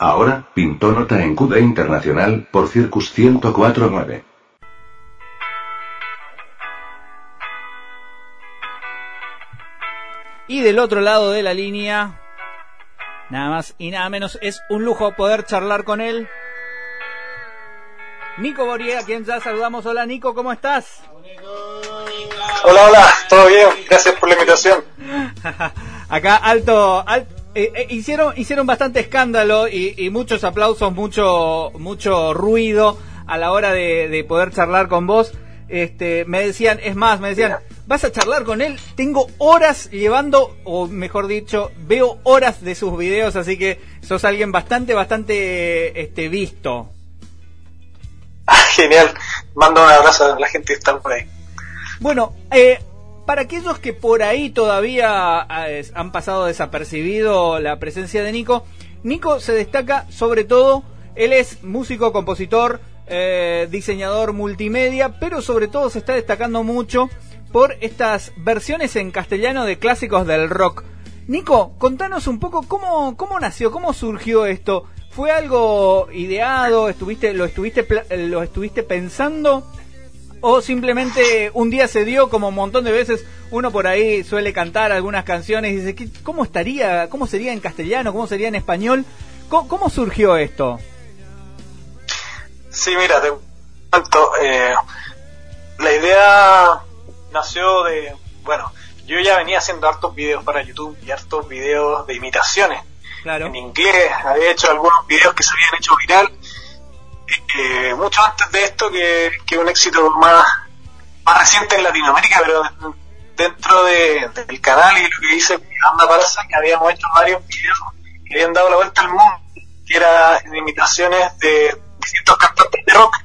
Ahora, pintó nota en CUDA Internacional, por Circus 1049. Y del otro lado de la línea, nada más y nada menos, es un lujo poder charlar con él. Nico Borie, a quien ya saludamos. Hola Nico, ¿cómo estás? Hola, hola, todo bien, gracias por la invitación. Acá alto, eh, eh, hicieron hicieron bastante escándalo y, muchos aplausos, mucho mucho ruido a la hora de, de poder charlar con vos. Este, me decían, es más, me decían, vas a charlar con él. Tengo horas llevando, o mejor dicho, veo horas de sus videos, así que sos alguien bastante, bastante este, visto. Genial. Mando un abrazo a la gente que está por ahí. Bueno, eh, para aquellos que por ahí todavía eh, han pasado desapercibido la presencia de Nico, Nico se destaca sobre todo, él es músico, compositor, eh, diseñador multimedia, pero sobre todo se está destacando mucho por estas versiones en castellano de clásicos del rock. Nico, contanos un poco cómo, cómo nació, cómo surgió esto. ¿Fue algo ideado? ¿Estuviste, lo, estuviste, ¿Lo estuviste pensando? ¿O simplemente un día se dio como un montón de veces uno por ahí suele cantar algunas canciones y dice, ¿cómo estaría, cómo sería en castellano, cómo sería en español? ¿Cómo, surgió esto? Sí, mira, te cuento, eh, la idea nació de, bueno, yo ya venía haciendo hartos videos para YouTube y hartos videos de imitaciones. Claro. En inglés, había hecho algunos videos que se habían hecho viral, eh, mucho antes de esto, que, que un éxito más, más reciente en Latinoamérica, pero dentro de, del canal y lo que dice Anda Parasa, que habíamos hecho varios videos que habían dado la vuelta al mundo, que eran imitaciones de distintos cantantes de rock,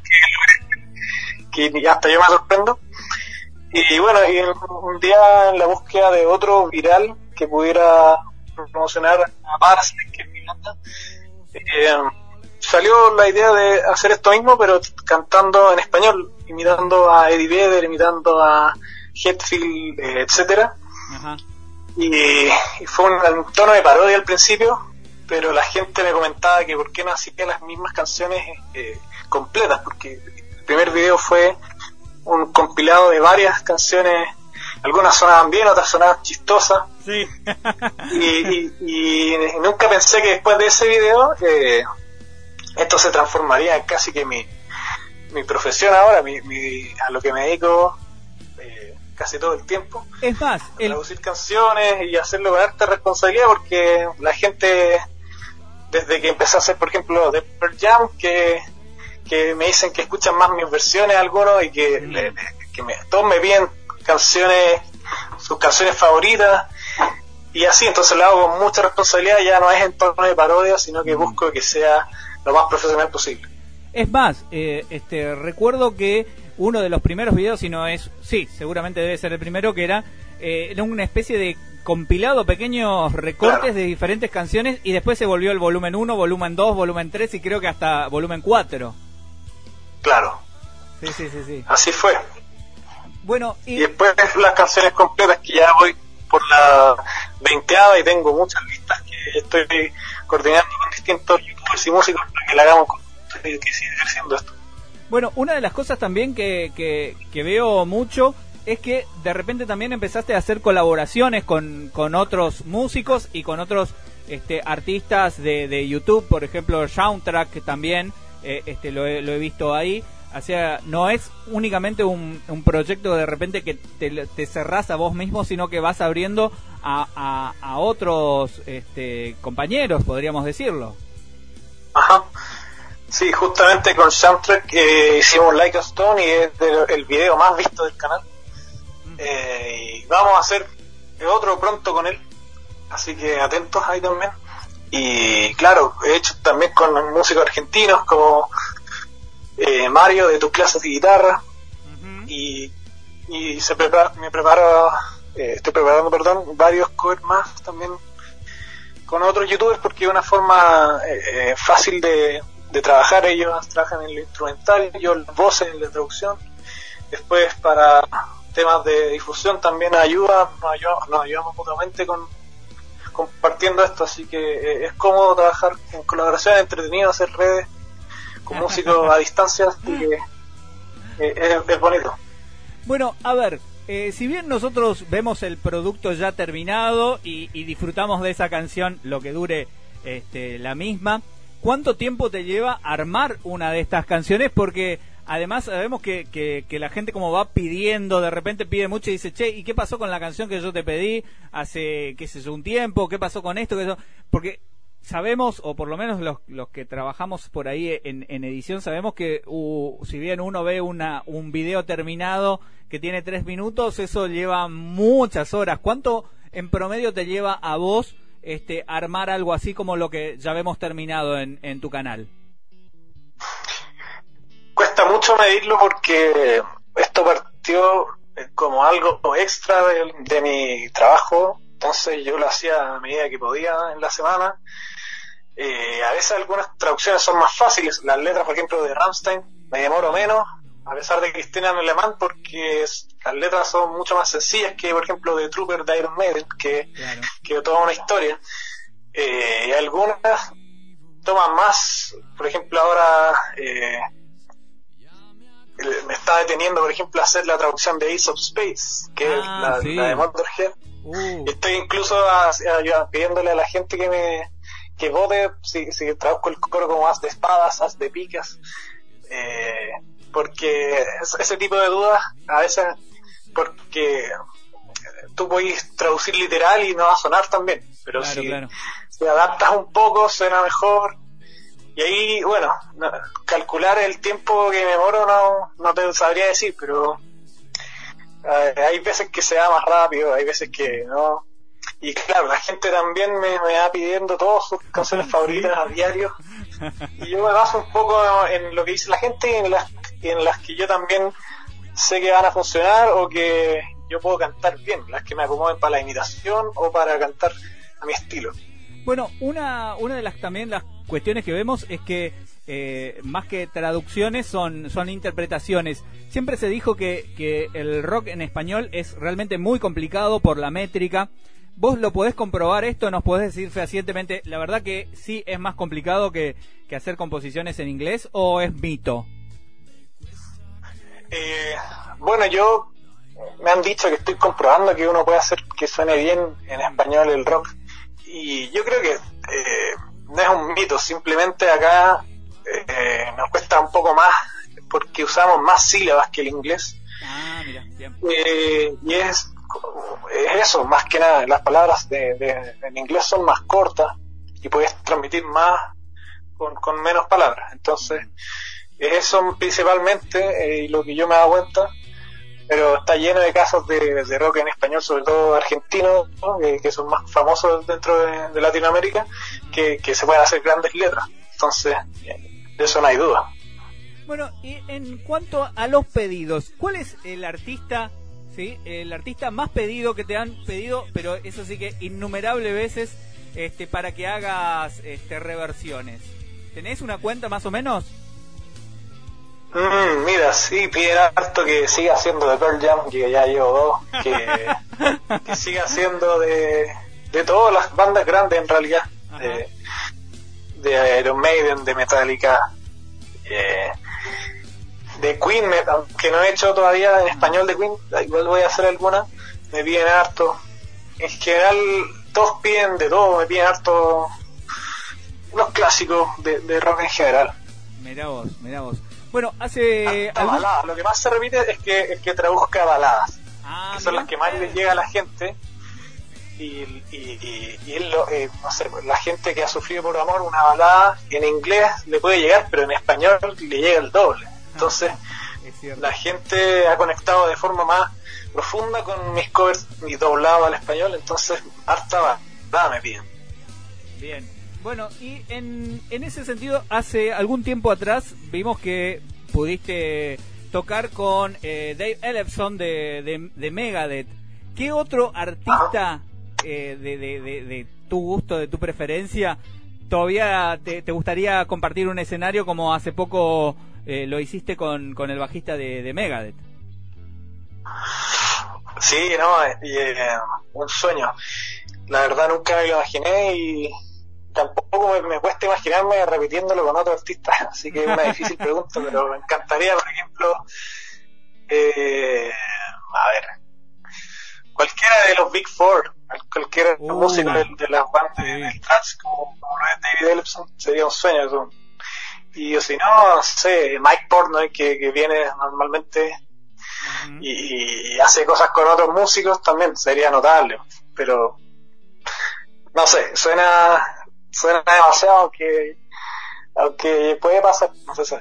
que, que hasta yo me sorprendo. Y bueno, y un día en la búsqueda de otro viral que pudiera promocionar a Parasite, que es mi eh, salió la idea de hacer esto mismo, pero cantando en español, imitando a Eddie Vedder, imitando a Hetfield, eh, etcétera. Y, fue un, tono de parodia al principio, pero la gente me comentaba que por qué no hacía las mismas canciones eh, completas, porque el primer video fue un compilado de varias canciones, algunas sonaban bien, otras sonaban chistosas. Sí. y, nunca pensé que después de ese video eh, esto se transformaría en casi que mi, mi profesión ahora, mi, a lo que me dedico eh, casi todo el tiempo. Es más, el... producir canciones y hacerlo con alta responsabilidad porque la gente, desde que empecé a hacer, por ejemplo, The Pearl Jam, que que me dicen que escuchan más mis versiones algunos y que, me, todos me piden canciones, sus canciones favoritas y así, entonces lo hago con mucha responsabilidad, ya no es en torno de parodia, sino que busco que sea lo más profesional posible. Es más, eh, este recuerdo que uno de los primeros videos, si no es, sí, seguramente debe ser el primero, que era, eh, una especie de compilado pequeños recortes de diferentes canciones y después se volvió el volumen 1, volumen 2, volumen 3 y creo que hasta volumen 4. Claro. Sí, sí, sí, sí. Así fue. Bueno, y... después las canciones completas que ya voy por la veinteada y tengo muchas listas que estoy coordinando con distintos y músicos para que la hagamos con que siga creciendo esto. Bueno, una de las cosas también que, que, veo mucho es que de repente también empezaste a hacer colaboraciones con, con otros músicos y con otros este, artistas de, de YouTube, por ejemplo, Soundtrack también, eh, este, lo, he, lo he visto ahí. O sea, no es únicamente un, un proyecto de repente que te, te, cerrás a vos mismo, sino que vas abriendo a, a, otros este, compañeros, podríamos decirlo. Sí, justamente con Soundtrack eh, hicimos Like a Stone y es el video más visto del canal. Eh, y vamos a hacer otro pronto con él. Así que atentos ahí también. Y claro, he hecho también con músicos argentinos como eh, Mario de tus clases de guitarra. Y, y se prepara, me preparo, estoy preparando, perdón, varios covers más también con otros youtubers porque es una forma fácil de, de trabajar. Ellos trabajan en lo instrumental, yo las voces en la traducción. Después para temas de difusión también ayuda, nos ayudamos, nos ayudamos mutuamente con compartiendo esto, así que eh, es cómodo trabajar en colaboración, entretenido, hacer redes con músicos a distancia, así que eh, es, bonito. Bueno, a ver, si bien nosotros vemos el producto ya terminado y, disfrutamos de esa canción lo que dure este, la misma, ¿cuánto tiempo te lleva armar una de estas canciones? Porque además sabemos que, la gente como va pidiendo, de repente pide mucho y dice, che, ¿y qué pasó con la canción que yo te pedí hace, qué sé yo, un tiempo? ¿Qué pasó con esto? eso? Porque sabemos, o por lo menos los, los que trabajamos por ahí en, en edición, sabemos que si bien uno ve una, un video terminado que tiene tres minutos, eso lleva muchas horas. ¿Cuánto en promedio te lleva a vos este, armar algo así como lo que ya vemos terminado en, en tu canal? Cuesta mucho medirlo porque esto partió como algo extra de, mi trabajo, entonces yo lo hacía a medida que podía en la semana. Eh, a veces algunas traducciones son más fáciles, las letras, por ejemplo, de Rammstein, me demoro menos, a pesar de que estén en alemán, porque las letras son mucho más sencillas que, por ejemplo, de Trooper de Iron Maiden, que, que toda una historia. Eh, y algunas toman más, por ejemplo, ahora eh, me está deteniendo, por ejemplo, a hacer la traducción de Ace of Space, que es ah, la, de Motorhead. Uh. Estoy incluso pidiéndole a la gente que me que vote si, si traduzco el coro como as de espadas, as de picas. Eh, porque ese tipo de dudas a veces porque tú puedes traducir literal y no va a sonar también pero si, si, adaptas un poco suena mejor. Y ahí bueno calcular el tiempo que me moro no, no te sabría decir pero eh, hay veces que se da más rápido hay veces que no. Y claro la gente también me, me va pidiendo todas sus canciones favoritas a diario. Y yo me baso un poco en lo que dice la gente y en las en las que yo también sé que van a funcionar o que yo puedo cantar bien, las que me acomoden para la imitación o para cantar a mi estilo. Bueno, una, una de las también las cuestiones que vemos es que eh, más que traducciones son, son interpretaciones. Siempre se dijo que, que el rock en español es realmente muy complicado por la métrica. ¿Vos lo podés comprobar esto? ¿Nos podés decir fehacientemente, la verdad que sí es más complicado que, que hacer composiciones en inglés o es mito? Eh, bueno, yo me han dicho que estoy comprobando que uno puede hacer que suene bien en español el rock. Y yo creo que eh, no es un mito, simplemente acá eh, nos cuesta un poco más porque usamos más sílabas que el inglés. Ah, eh, y es, eso, más que nada, las palabras de, en inglés son más cortas y puedes transmitir más con, con menos palabras. Entonces, eso principalmente, eh, lo que yo me he dado cuenta, pero está lleno de casos de, rock en español, sobre todo argentinos, que son más famosos dentro de, Latinoamérica, que, se pueden hacer grandes letras. Entonces, de eso no hay duda. Bueno, y en cuanto a los pedidos, ¿cuál es el artista, sí, el artista más pedido que te han pedido, pero eso sí que innumerables veces, este, para que hagas este, reversiones? ¿Tenés una cuenta más o menos? Mm, mira, sí, piden harto que siga haciendo de Pearl Jam, que ya llevo dos, que, siga haciendo de, de todas las bandas grandes en realidad, de, de, Iron Maiden, de Metallica, eh, de Queen, aunque no he hecho todavía en español de Queen, igual voy a hacer alguna, me piden harto. En general, todos piden de todo, me piden harto unos clásicos de, de rock en general. Mira vos, mira vos. Bueno, hace. Lo que más se repite es que, es que traduzca baladas. Ah, que son las que más le llega a la gente. Y, y, y, él eh, no sé, la gente que ha sufrido por amor una balada en inglés le puede llegar, pero en español le llega el doble. Entonces, la gente ha conectado de forma más profunda con mis covers y doblado al español, entonces harta balada me piden. Bien. Bueno, y en, en ese sentido, hace algún tiempo atrás vimos que pudiste tocar con eh, Dave Ellefson de, de, Megadeth. ¿Qué otro artista eh, de, de, tu gusto, de tu preferencia, todavía te, gustaría compartir un escenario como hace poco eh, lo hiciste con, con el bajista de, Megadeth? Sí, no, un sueño. la verdad nunca me lo imaginé y tampoco me, cuesta imaginarme repitiéndolo con otro artista, así que es una difícil pregunta, pero me encantaría, por ejemplo, eh, a ver, cualquiera de los Big Four, cualquiera de los uh, músicos de, las bandas de trance como, lo es David Ellison, sería un sueño. Eso. Y si no, no sé, Mike Portnoy que, que viene normalmente y, hace cosas con otros músicos también sería notable, pero no sé, suena suena demasiado aunque aunque puede pasar, no se.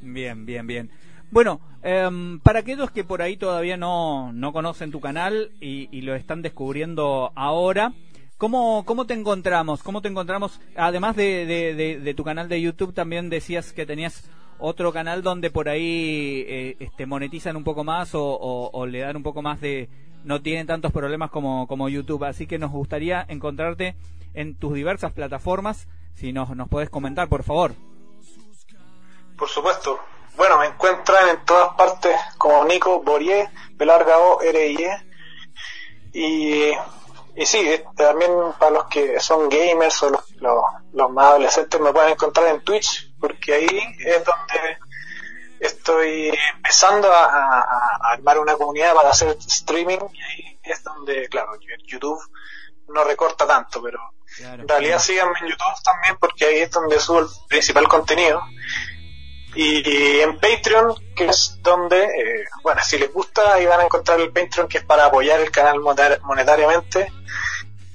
Bien, bien, bien. Bueno, em, para aquellos que por ahí todavía no, no conocen tu canal y, lo están descubriendo ahora, ¿cómo, ¿cómo te encontramos? ¿Cómo te encontramos? Además de, de, tu canal de YouTube, también decías que tenías otro canal donde por ahí eh, este, monetizan un poco más o, le dan un poco más de... no tienen tantos problemas como, como YouTube. Así que nos gustaría encontrarte en tus diversas plataformas. Si nos, nos podés comentar, por favor. Por supuesto. Bueno, me encuentran en todas partes como Nico Borie, Belarga O, R I E. Y, y sí, eh, también para los que son gamers o los, los, más adolescentes me pueden encontrar en Twitch, porque ahí es donde estoy empezando a, armar una comunidad para hacer streaming y ahí es donde, claro, YouTube no recorta tanto, pero en realidad síganme en YouTube también porque ahí es donde subo el principal contenido. Y en Patreon, que es donde, eh, bueno, si les gusta, ahí van a encontrar el Patreon, que es para apoyar el canal monetariamente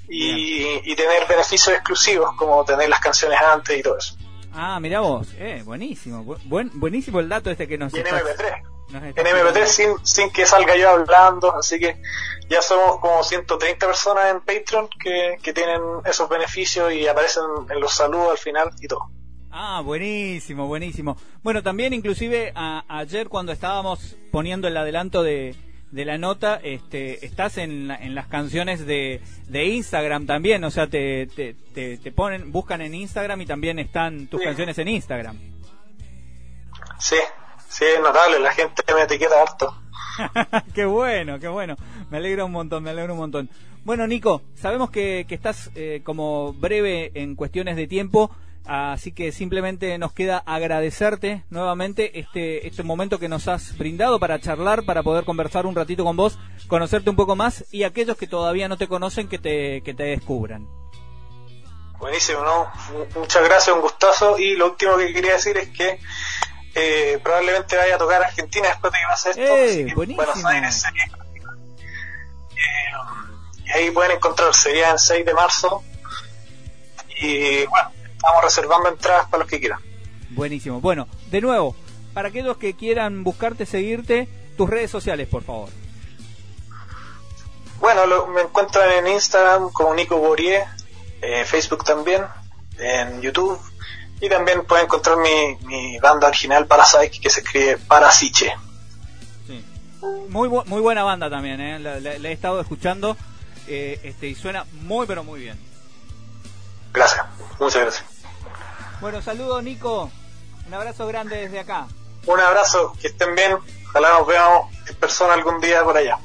y, tener beneficios exclusivos, como tener las canciones antes y todo eso. Ah, mira vos, eh, buenísimo, buen, buenísimo el dato este que nos... Y en MP3, en MP3 sin, sin que salga yo hablando, así que ya somos como 130 personas en Patreon que, que tienen esos beneficios y aparecen en los saludos al final y todo. Ah, buenísimo, buenísimo. Bueno, también inclusive ayer cuando estábamos poniendo el adelanto de, de la nota, este, estás en, en las canciones de, de Instagram también, o sea, te, te, te, ponen, buscan en Instagram y también están tus canciones en Instagram. Sí, sí, es notable, la gente me etiqueta harto. qué bueno, qué bueno. Me alegra un montón, me alegra un montón. Bueno, Nico, sabemos que, que estás eh, como breve en cuestiones de tiempo. Así que simplemente nos queda agradecerte nuevamente este, este momento que nos has brindado para charlar, para poder conversar un ratito con vos, conocerte un poco más y aquellos que todavía no te conocen que te, que te descubran. Buenísimo, ¿no? Muchas gracias, un gustazo. Y lo último que quería decir es que eh, probablemente vaya a tocar Argentina después de que pase esto. Eh, buenísimo. Buenos Aires eh, y ahí pueden encontrar, sería el 6 de marzo. Y bueno, estamos reservando entradas para los que quieran. Buenísimo. Bueno, de nuevo, para aquellos que quieran buscarte, seguirte, tus redes sociales, por favor. Bueno, me encuentran en Instagram como Nico Borie, eh, Facebook también, en YouTube, y también pueden encontrar mi, banda original Parasite, que se escribe Parasiche. Sí. Muy, muy buena banda también, ¿eh? la, he estado escuchando eh, este, y suena muy, pero muy bien. Gracias, muchas gracias. Bueno, saludos Nico, un abrazo grande desde acá. Un abrazo, que estén bien, ojalá nos veamos en persona algún día por allá.